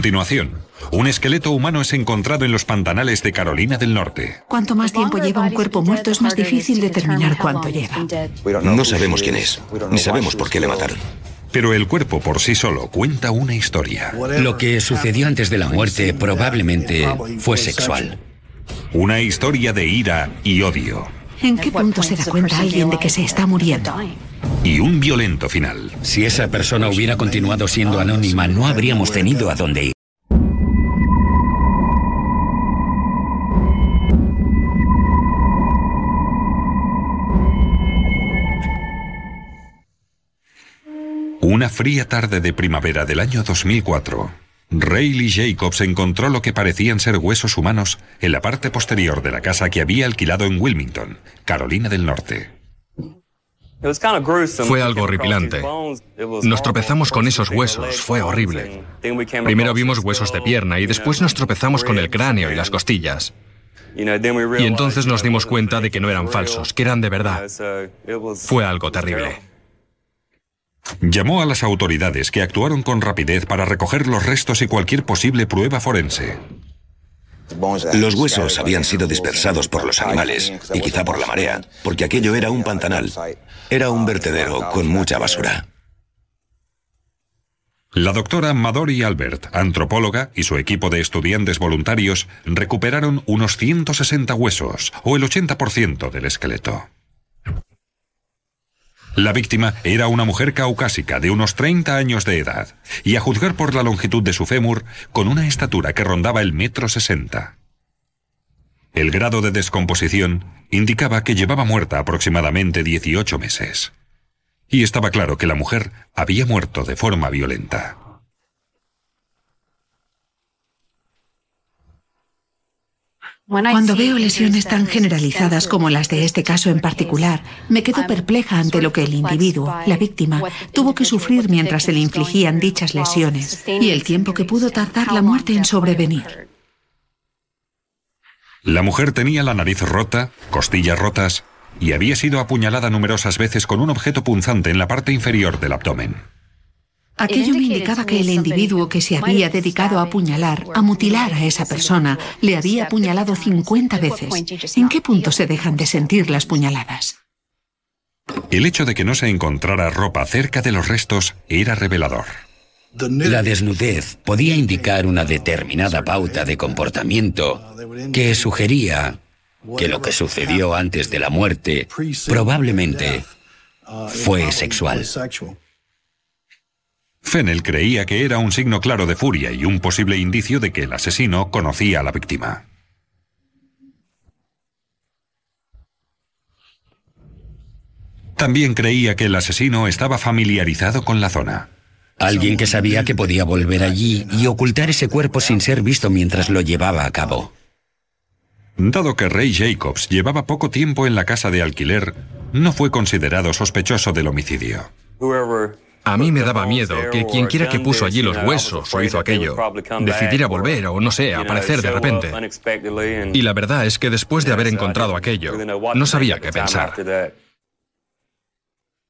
continuación, un esqueleto humano es encontrado en los pantanales de Carolina del Norte. Cuanto más tiempo lleva un cuerpo muerto, es más difícil determinar cuánto lleva. No sabemos quién es, ni sabemos por qué le mataron. Pero el cuerpo por sí solo cuenta una historia. Lo que sucedió antes de la muerte probablemente fue sexual. Una historia de ira y odio. ¿En qué punto se da cuenta alguien de que se está muriendo? Y un violento final. Si esa persona hubiera continuado siendo anónima, no habríamos tenido a dónde ir. Una fría tarde de primavera del año 2004, Rayleigh Jacobs encontró lo que parecían ser huesos humanos en la parte posterior de la casa que había alquilado en Wilmington, Carolina del Norte. Fue algo horripilante. Nos tropezamos con esos huesos, fue horrible. Primero vimos huesos de pierna y después nos tropezamos con el cráneo y las costillas. Y entonces nos dimos cuenta de que no eran falsos, que eran de verdad. Fue algo terrible. Llamó a las autoridades que actuaron con rapidez para recoger los restos y cualquier posible prueba forense. Los huesos habían sido dispersados por los animales y quizá por la marea, porque aquello era un pantanal. Era un vertedero con mucha basura. La doctora Madori Albert, antropóloga, y su equipo de estudiantes voluntarios recuperaron unos 160 huesos, o el 80% del esqueleto. La víctima era una mujer caucásica de unos 30 años de edad, y a juzgar por la longitud de su fémur, con una estatura que rondaba el metro sesenta. El grado de descomposición indicaba que llevaba muerta aproximadamente 18 meses. Y estaba claro que la mujer había muerto de forma violenta. Cuando veo lesiones tan generalizadas como las de este caso en particular, me quedo perpleja ante lo que el individuo, la víctima, tuvo que sufrir mientras se le infligían dichas lesiones y el tiempo que pudo tardar la muerte en sobrevenir. La mujer tenía la nariz rota, costillas rotas y había sido apuñalada numerosas veces con un objeto punzante en la parte inferior del abdomen. Aquello me indicaba que el individuo que se había dedicado a apuñalar, a mutilar a esa persona, le había apuñalado 50 veces. ¿En qué punto se dejan de sentir las puñaladas? El hecho de que no se encontrara ropa cerca de los restos era revelador. La desnudez podía indicar una determinada pauta de comportamiento que sugería que lo que sucedió antes de la muerte probablemente fue sexual. Fennel creía que era un signo claro de furia y un posible indicio de que el asesino conocía a la víctima. También creía que el asesino estaba familiarizado con la zona. Alguien que sabía que podía volver allí y ocultar ese cuerpo sin ser visto mientras lo llevaba a cabo. Dado que Ray Jacobs llevaba poco tiempo en la casa de alquiler, no fue considerado sospechoso del homicidio. A mí me daba miedo que quien quiera que puso allí los huesos o hizo aquello decidiera volver o no sé, aparecer de repente. Y la verdad es que después de haber encontrado aquello, no sabía qué pensar.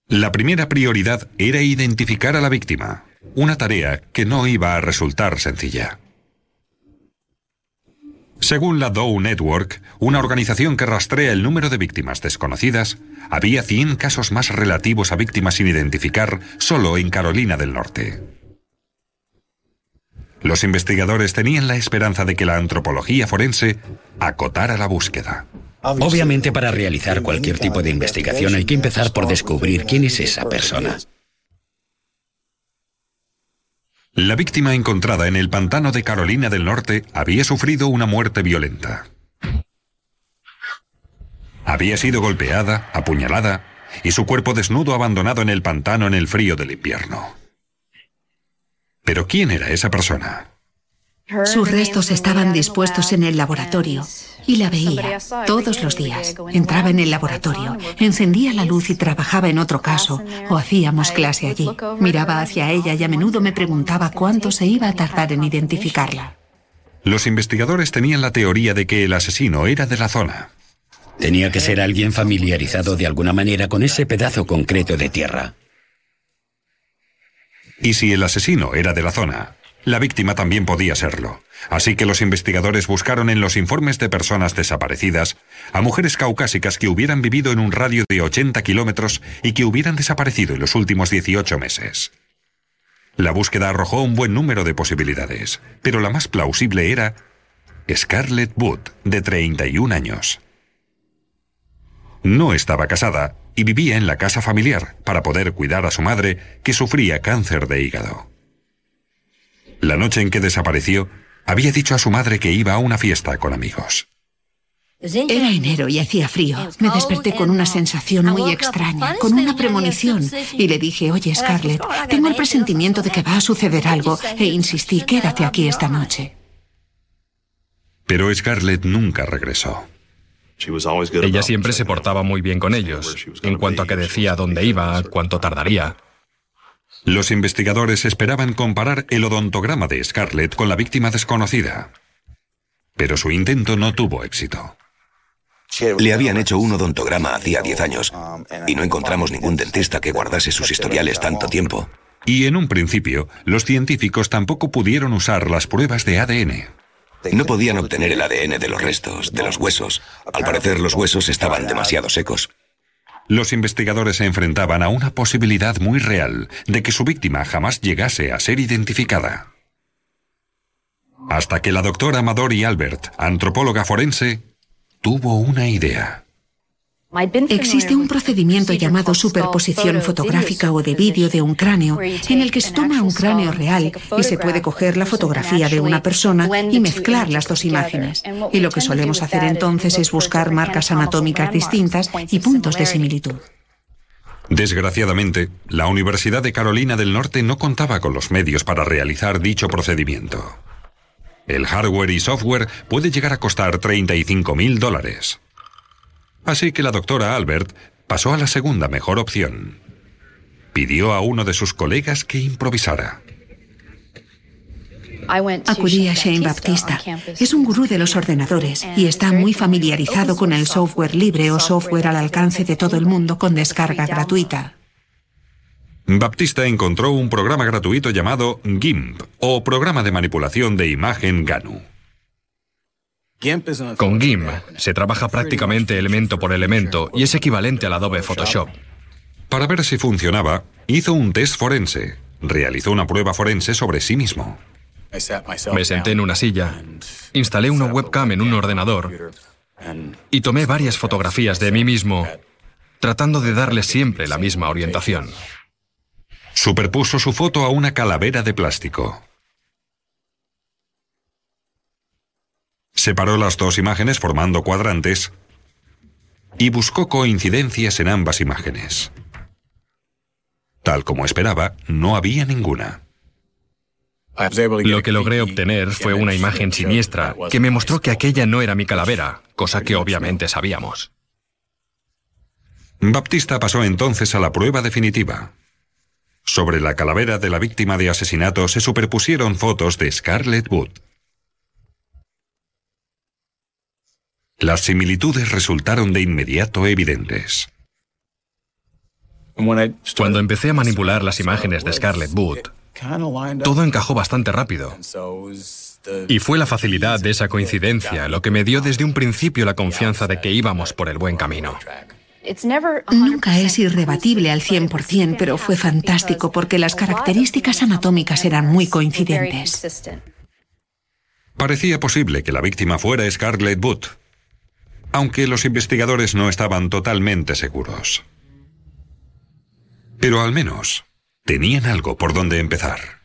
La primera prioridad era identificar a la víctima, una tarea que no iba a resultar sencilla. Según la Dow Network, una organización que rastrea el número de víctimas desconocidas, había 100 casos más relativos a víctimas sin identificar solo en Carolina del Norte. Los investigadores tenían la esperanza de que la antropología forense acotara la búsqueda. Obviamente para realizar cualquier tipo de investigación hay que empezar por descubrir quién es esa persona. La víctima encontrada en el pantano de Carolina del Norte había sufrido una muerte violenta. Había sido golpeada, apuñalada y su cuerpo desnudo abandonado en el pantano en el frío del invierno. Pero ¿quién era esa persona? Sus restos estaban dispuestos en el laboratorio y la veía todos los días. Entraba en el laboratorio, encendía la luz y trabajaba en otro caso o hacíamos clase allí. Miraba hacia ella y a menudo me preguntaba cuánto se iba a tardar en identificarla. Los investigadores tenían la teoría de que el asesino era de la zona. Tenía que ser alguien familiarizado de alguna manera con ese pedazo concreto de tierra. Y si el asesino era de la zona, La víctima también podía serlo, así que los investigadores buscaron en los informes de personas desaparecidas a mujeres caucásicas que hubieran vivido en un radio de 80 kilómetros y que hubieran desaparecido en los últimos 18 meses. La búsqueda arrojó un buen número de posibilidades, pero la más plausible era Scarlett Wood, de 31 años. No estaba casada y vivía en la casa familiar para poder cuidar a su madre que sufría cáncer de hígado. La noche en que desapareció, había dicho a su madre que iba a una fiesta con amigos. Era enero y hacía frío. Me desperté con una sensación muy extraña, con una premonición, y le dije, oye Scarlett, tengo el presentimiento de que va a suceder algo, e insistí, quédate aquí esta noche. Pero Scarlett nunca regresó. Ella siempre se portaba muy bien con ellos, en cuanto a que decía dónde iba, cuánto tardaría. Los investigadores esperaban comparar el odontograma de Scarlett con la víctima desconocida. Pero su intento no tuvo éxito. Le habían hecho un odontograma hacía 10 años y no encontramos ningún dentista que guardase sus historiales tanto tiempo. Y en un principio, los científicos tampoco pudieron usar las pruebas de ADN. No podían obtener el ADN de los restos, de los huesos. Al parecer los huesos estaban demasiado secos. Los investigadores se enfrentaban a una posibilidad muy real de que su víctima jamás llegase a ser identificada. Hasta que la doctora Amadori Albert, antropóloga forense, tuvo una idea. Existe un procedimiento llamado superposición fotográfica o de vídeo de un cráneo, en el que se toma un cráneo real y se puede coger la fotografía de una persona y mezclar las dos imágenes. Y lo que solemos hacer entonces es buscar marcas anatómicas distintas y puntos de similitud. Desgraciadamente, la Universidad de Carolina del Norte no contaba con los medios para realizar dicho procedimiento. El hardware y software puede llegar a costar 35 mil dólares. Así que la doctora Albert pasó a la segunda mejor opción. Pidió a uno de sus colegas que improvisara. Acudí a Shane Baptista. Es un gurú de los ordenadores y está muy familiarizado con el software libre o software al alcance de todo el mundo con descarga gratuita. Baptista encontró un programa gratuito llamado GIMP o Programa de Manipulación de Imagen GANU. Con GIMP se trabaja prácticamente elemento por elemento y es equivalente al Adobe Photoshop. Para ver si funcionaba, hizo un test forense. Realizó una prueba forense sobre sí mismo. Me senté en una silla, instalé una webcam en un ordenador y tomé varias fotografías de mí mismo, tratando de darle siempre la misma orientación. Superpuso su foto a una calavera de plástico. Separó las dos imágenes formando cuadrantes y buscó coincidencias en ambas imágenes. Tal como esperaba, no había ninguna. Lo que logré obtener fue una imagen siniestra que me mostró que aquella no era mi calavera, cosa que obviamente sabíamos. Baptista pasó entonces a la prueba definitiva. Sobre la calavera de la víctima de asesinato se superpusieron fotos de Scarlett Wood. Las similitudes resultaron de inmediato evidentes. Cuando empecé a manipular las imágenes de Scarlett Wood, todo encajó bastante rápido. Y fue la facilidad de esa coincidencia lo que me dio desde un principio la confianza de que íbamos por el buen camino. Nunca es irrebatible al 100%, pero fue fantástico porque las características anatómicas eran muy coincidentes. Parecía posible que la víctima fuera Scarlett Wood, aunque los investigadores no estaban totalmente seguros. Pero al menos tenían algo por donde empezar.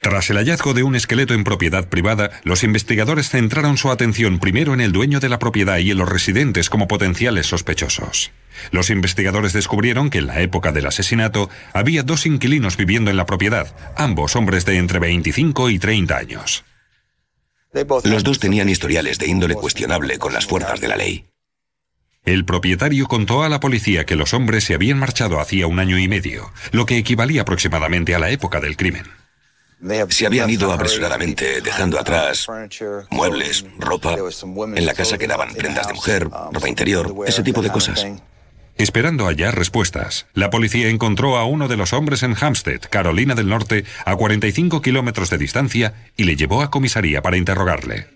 Tras el hallazgo de un esqueleto en propiedad privada, los investigadores centraron su atención primero en el dueño de la propiedad y en los residentes como potenciales sospechosos. Los investigadores descubrieron que en la época del asesinato había dos inquilinos viviendo en la propiedad, ambos hombres de entre 25 y 30 años. Los dos tenían historiales de índole cuestionable con las fuerzas de la ley. El propietario contó a la policía que los hombres se habían marchado hacía un año y medio, lo que equivalía aproximadamente a la época del crimen. Se habían ido apresuradamente, dejando atrás muebles, ropa. En la casa quedaban prendas de mujer, ropa interior, ese tipo de cosas. Esperando hallar respuestas, la policía encontró a uno de los hombres en Hampstead, Carolina del Norte, a 45 kilómetros de distancia y le llevó a comisaría para interrogarle.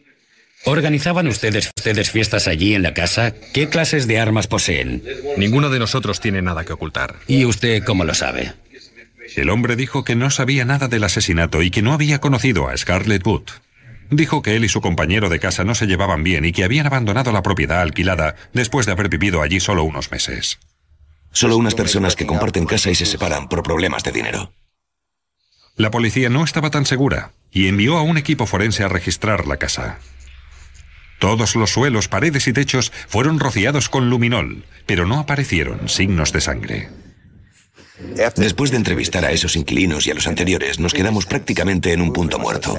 ¿Organizaban ustedes, ustedes fiestas allí en la casa? ¿Qué clases de armas poseen? Ninguno de nosotros tiene nada que ocultar. ¿Y usted cómo lo sabe? El hombre dijo que no sabía nada del asesinato y que no había conocido a Scarlett Wood. Dijo que él y su compañero de casa no se llevaban bien y que habían abandonado la propiedad alquilada después de haber vivido allí solo unos meses. Solo unas personas que comparten casa y se separan por problemas de dinero. La policía no estaba tan segura y envió a un equipo forense a registrar la casa. Todos los suelos, paredes y techos fueron rociados con luminol, pero no aparecieron signos de sangre. Después de entrevistar a esos inquilinos y a los anteriores, nos quedamos prácticamente en un punto muerto.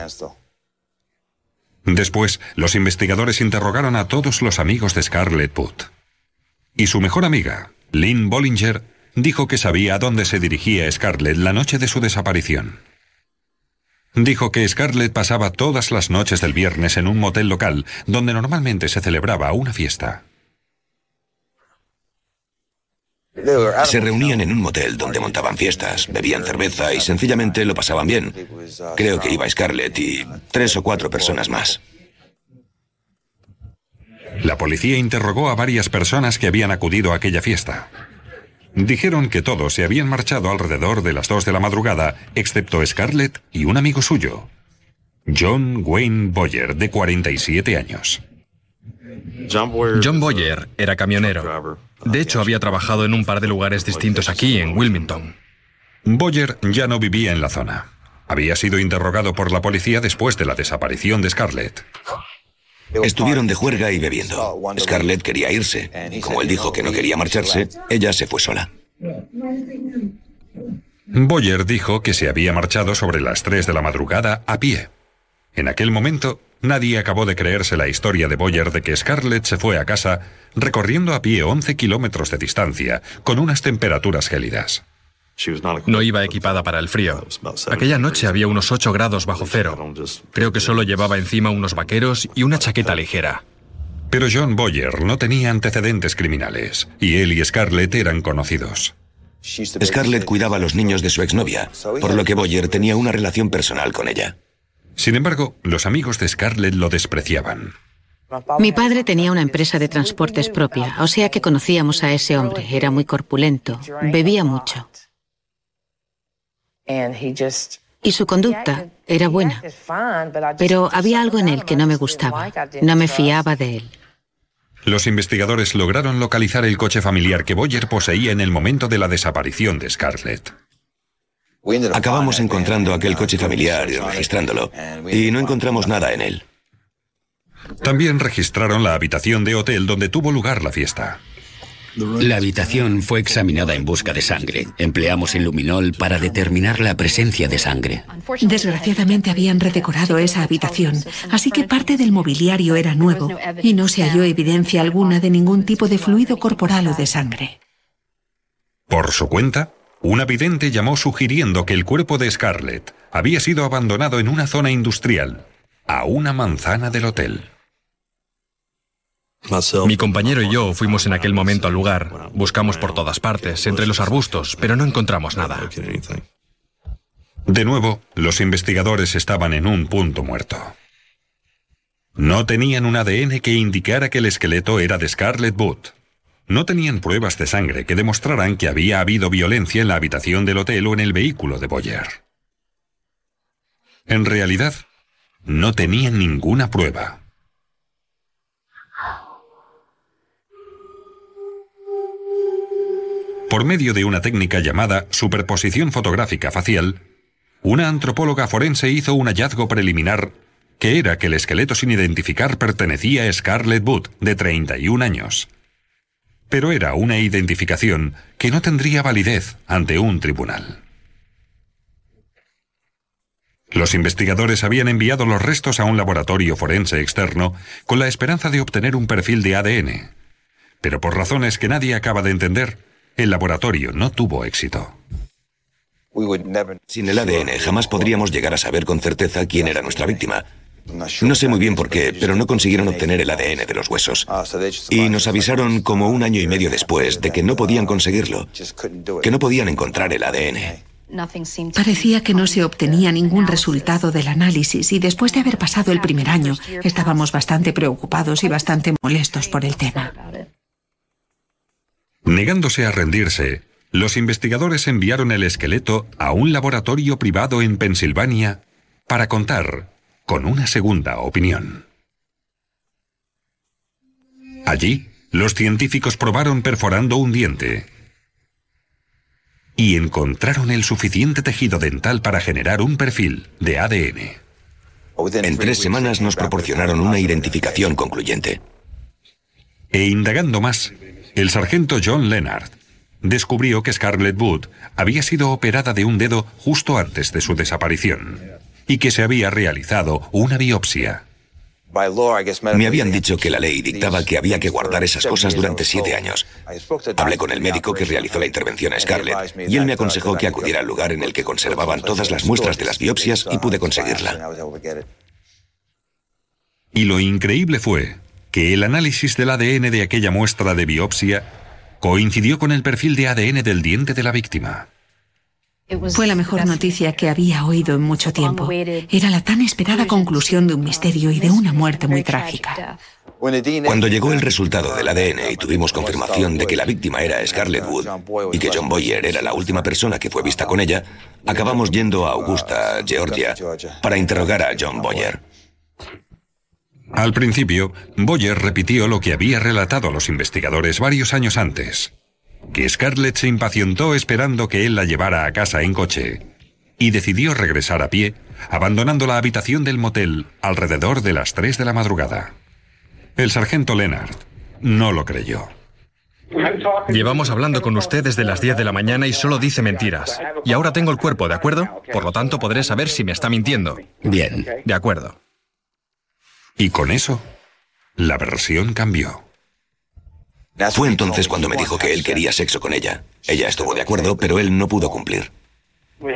Después, los investigadores interrogaron a todos los amigos de Scarlett Wood. Y su mejor amiga, Lynn Bollinger, dijo que sabía a dónde se dirigía Scarlett la noche de su desaparición. Dijo que Scarlett pasaba todas las noches del viernes en un motel local donde normalmente se celebraba una fiesta. Se reunían en un motel donde montaban fiestas, bebían cerveza y sencillamente lo pasaban bien. Creo que iba Scarlett y tres o cuatro personas más. La policía interrogó a varias personas que habían acudido a aquella fiesta. Dijeron que todos se habían marchado alrededor de las dos de la madrugada, excepto Scarlett y un amigo suyo, John Wayne Boyer, de 47 años. John Boyer era camionero. De hecho, había trabajado en un par de lugares distintos aquí, en Wilmington. Boyer ya no vivía en la zona. Había sido interrogado por la policía después de la desaparición de Scarlett. Estuvieron de juerga y bebiendo. Scarlett quería irse. Como él dijo que no quería marcharse, ella se fue sola. Boyer dijo que se había marchado sobre las 3 de la madrugada a pie. En aquel momento, Nadie acabó de creerse la historia de Boyer de que Scarlett se fue a casa recorriendo a pie 11 kilómetros de distancia, con unas temperaturas gélidas. No iba equipada para el frío. Aquella noche había unos 8 grados bajo cero. Creo que solo llevaba encima unos vaqueros y una chaqueta ligera. Pero John Boyer no tenía antecedentes criminales, y él y Scarlett eran conocidos. Scarlett cuidaba a los niños de su exnovia, por lo que Boyer tenía una relación personal con ella. Sin embargo, los amigos de Scarlett lo despreciaban. Mi padre tenía una empresa de transportes propia, o sea que conocíamos a ese hombre. Era muy corpulento, bebía mucho. Y su conducta era buena, pero había algo en él que no me gustaba. No me fiaba de él. Los investigadores lograron localizar el coche familiar que Boyer poseía en el momento de la desaparición de Scarlett. Acabamos encontrando aquel coche familiar y registrándolo, y no encontramos nada en él. También registraron la habitación de hotel donde tuvo lugar la fiesta. La habitación fue examinada en busca de sangre. Empleamos el luminol para determinar la presencia de sangre. Desgraciadamente habían redecorado esa habitación, así que parte del mobiliario era nuevo y no se halló evidencia alguna de ningún tipo de fluido corporal o de sangre. Por su cuenta, un vidente llamó sugiriendo que el cuerpo de Scarlett había sido abandonado en una zona industrial, a una manzana del hotel. Mi compañero y yo fuimos en aquel momento al lugar. Buscamos por todas partes, entre los arbustos, pero no encontramos nada. De nuevo, los investigadores estaban en un punto muerto. No tenían un ADN que indicara que el esqueleto era de Scarlett Booth. No tenían pruebas de sangre que demostraran que había habido violencia en la habitación del hotel o en el vehículo de Boyer. En realidad, no tenían ninguna prueba. Por medio de una técnica llamada superposición fotográfica facial, una antropóloga forense hizo un hallazgo preliminar que era que el esqueleto sin identificar pertenecía a Scarlett Wood, de 31 años pero era una identificación que no tendría validez ante un tribunal. Los investigadores habían enviado los restos a un laboratorio forense externo con la esperanza de obtener un perfil de ADN, pero por razones que nadie acaba de entender, el laboratorio no tuvo éxito. Sin el ADN jamás podríamos llegar a saber con certeza quién era nuestra víctima, No sé muy bien por qué, pero no consiguieron obtener el ADN de los huesos. Y nos avisaron como un año y medio después de que no podían conseguirlo, que no podían encontrar el ADN. Parecía que no se obtenía ningún resultado del análisis y después de haber pasado el primer año estábamos bastante preocupados y bastante molestos por el tema. Negándose a rendirse, los investigadores enviaron el esqueleto a un laboratorio privado en Pensilvania para contar con una segunda opinión. Allí, los científicos probaron perforando un diente y encontraron el suficiente tejido dental para generar un perfil de ADN. En tres semanas nos proporcionaron una identificación concluyente. E indagando más, el sargento John Leonard descubrió que Scarlett Wood había sido operada de un dedo justo antes de su desaparición y que se había realizado una biopsia. Me habían dicho que la ley dictaba que había que guardar esas cosas durante siete años. Hablé con el médico que realizó la intervención a Scarlett y él me aconsejó que acudiera al lugar en el que conservaban todas las muestras de las biopsias y pude conseguirla. Y lo increíble fue que el análisis del ADN de aquella muestra de biopsia coincidió con el perfil de ADN del diente de la víctima. Fue la mejor noticia que había oído en mucho tiempo. Era la tan esperada conclusión de un misterio y de una muerte muy trágica. Cuando llegó el resultado del ADN y tuvimos confirmación de que la víctima era Scarlett Wood y que John Boyer era la última persona que fue vista con ella, acabamos yendo a Augusta, Georgia, para interrogar a John Boyer. Al principio, Boyer repitió lo que había relatado a los investigadores varios años antes que Scarlett se impacientó esperando que él la llevara a casa en coche y decidió regresar a pie, abandonando la habitación del motel alrededor de las 3 de la madrugada. El sargento Leonard no lo creyó. Llevamos hablando con usted desde las 10 de la mañana y solo dice mentiras. Y ahora tengo el cuerpo, ¿de acuerdo? Por lo tanto, podré saber si me está mintiendo. Bien. De acuerdo. Y con eso, la versión cambió. Fue entonces cuando me dijo que él quería sexo con ella. Ella estuvo de acuerdo, pero él no pudo cumplir.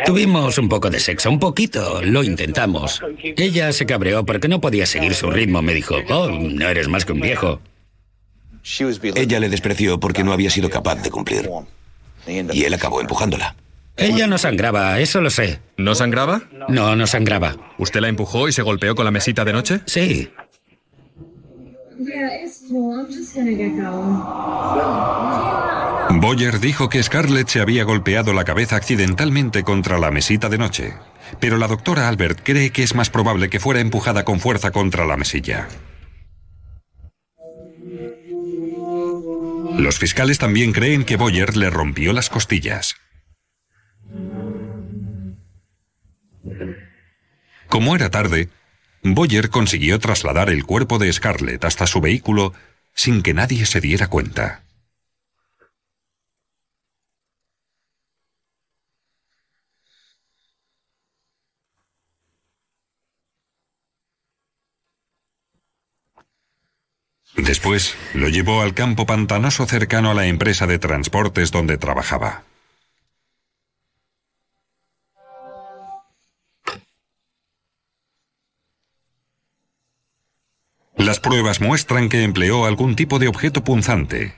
Tuvimos un poco de sexo, un poquito, lo intentamos. Ella se cabreó porque no podía seguir su ritmo. Me dijo, oh, no eres más que un viejo. Ella le despreció porque no había sido capaz de cumplir. Y él acabó empujándola. Ella no sangraba, eso lo sé. ¿No sangraba? No, no sangraba. ¿Usted la empujó y se golpeó con la mesita de noche? Sí. Boyer dijo que Scarlett se había golpeado la cabeza accidentalmente contra la mesita de noche, pero la doctora Albert cree que es más probable que fuera empujada con fuerza contra la mesilla. Los fiscales también creen que Boyer le rompió las costillas. Como era tarde, Boyer consiguió trasladar el cuerpo de Scarlett hasta su vehículo sin que nadie se diera cuenta. Después lo llevó al campo pantanoso cercano a la empresa de transportes donde trabajaba. Las pruebas muestran que empleó algún tipo de objeto punzante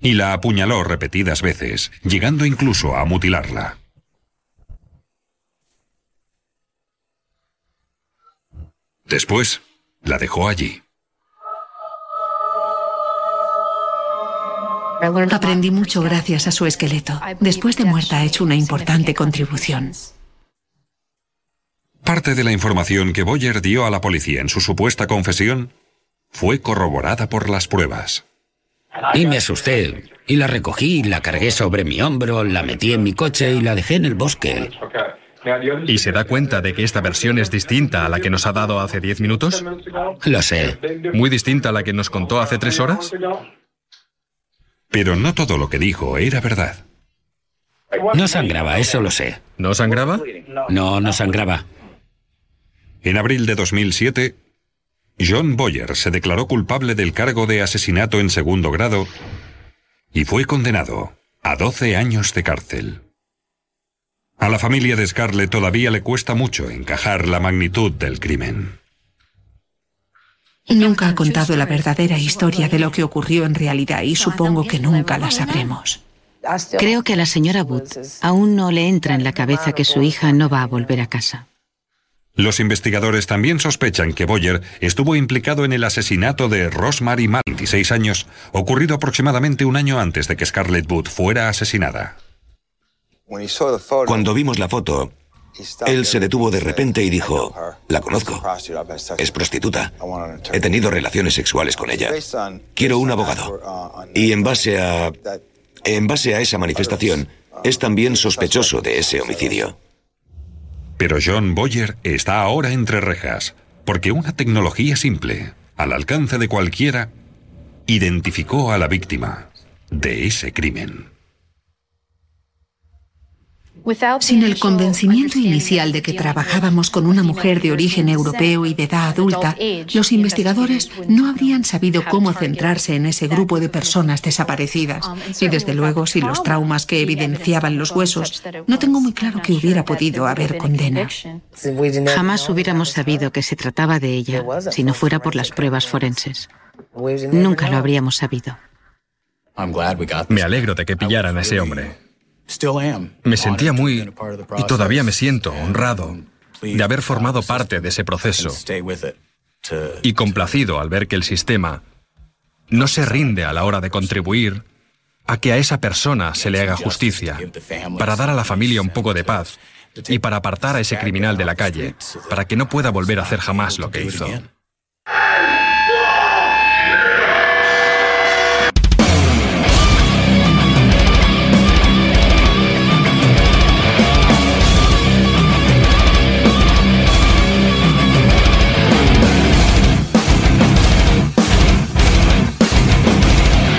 y la apuñaló repetidas veces, llegando incluso a mutilarla. Después, la dejó allí. Aprendí mucho gracias a su esqueleto. Después de muerta ha hecho una importante contribución. Parte de la información que Boyer dio a la policía en su supuesta confesión fue corroborada por las pruebas. Y me asusté. Y la recogí, la cargué sobre mi hombro, la metí en mi coche y la dejé en el bosque. ¿Y se da cuenta de que esta versión es distinta a la que nos ha dado hace diez minutos? Lo sé. ¿Muy distinta a la que nos contó hace tres horas? Pero no todo lo que dijo era verdad. No sangraba, eso lo sé. ¿No sangraba? No, no sangraba. En abril de 2007, John Boyer se declaró culpable del cargo de asesinato en segundo grado y fue condenado a 12 años de cárcel. A la familia de Scarlett todavía le cuesta mucho encajar la magnitud del crimen. Nunca ha contado la verdadera historia de lo que ocurrió en realidad y supongo que nunca la sabremos. Creo que a la señora Booth aún no le entra en la cabeza que su hija no va a volver a casa. Los investigadores también sospechan que Boyer estuvo implicado en el asesinato de Rosemary Mal, 26 años, ocurrido aproximadamente un año antes de que Scarlett Booth fuera asesinada. Cuando vimos la foto, él se detuvo de repente y dijo, la conozco, es prostituta, he tenido relaciones sexuales con ella, quiero un abogado. Y en base a... En base a esa manifestación, es también sospechoso de ese homicidio. Pero John Boyer está ahora entre rejas, porque una tecnología simple, al alcance de cualquiera, identificó a la víctima de ese crimen. Sin el convencimiento inicial de que trabajábamos con una mujer de origen europeo y de edad adulta, los investigadores no habrían sabido cómo centrarse en ese grupo de personas desaparecidas. Y desde luego, sin los traumas que evidenciaban los huesos, no tengo muy claro que hubiera podido haber condena. Jamás hubiéramos sabido que se trataba de ella si no fuera por las pruebas forenses. Nunca lo habríamos sabido. Me alegro de que pillaran a ese hombre. Me sentía muy, y todavía me siento, honrado de haber formado parte de ese proceso y complacido al ver que el sistema no se rinde a la hora de contribuir a que a esa persona se le haga justicia, para dar a la familia un poco de paz y para apartar a ese criminal de la calle, para que no pueda volver a hacer jamás lo que hizo.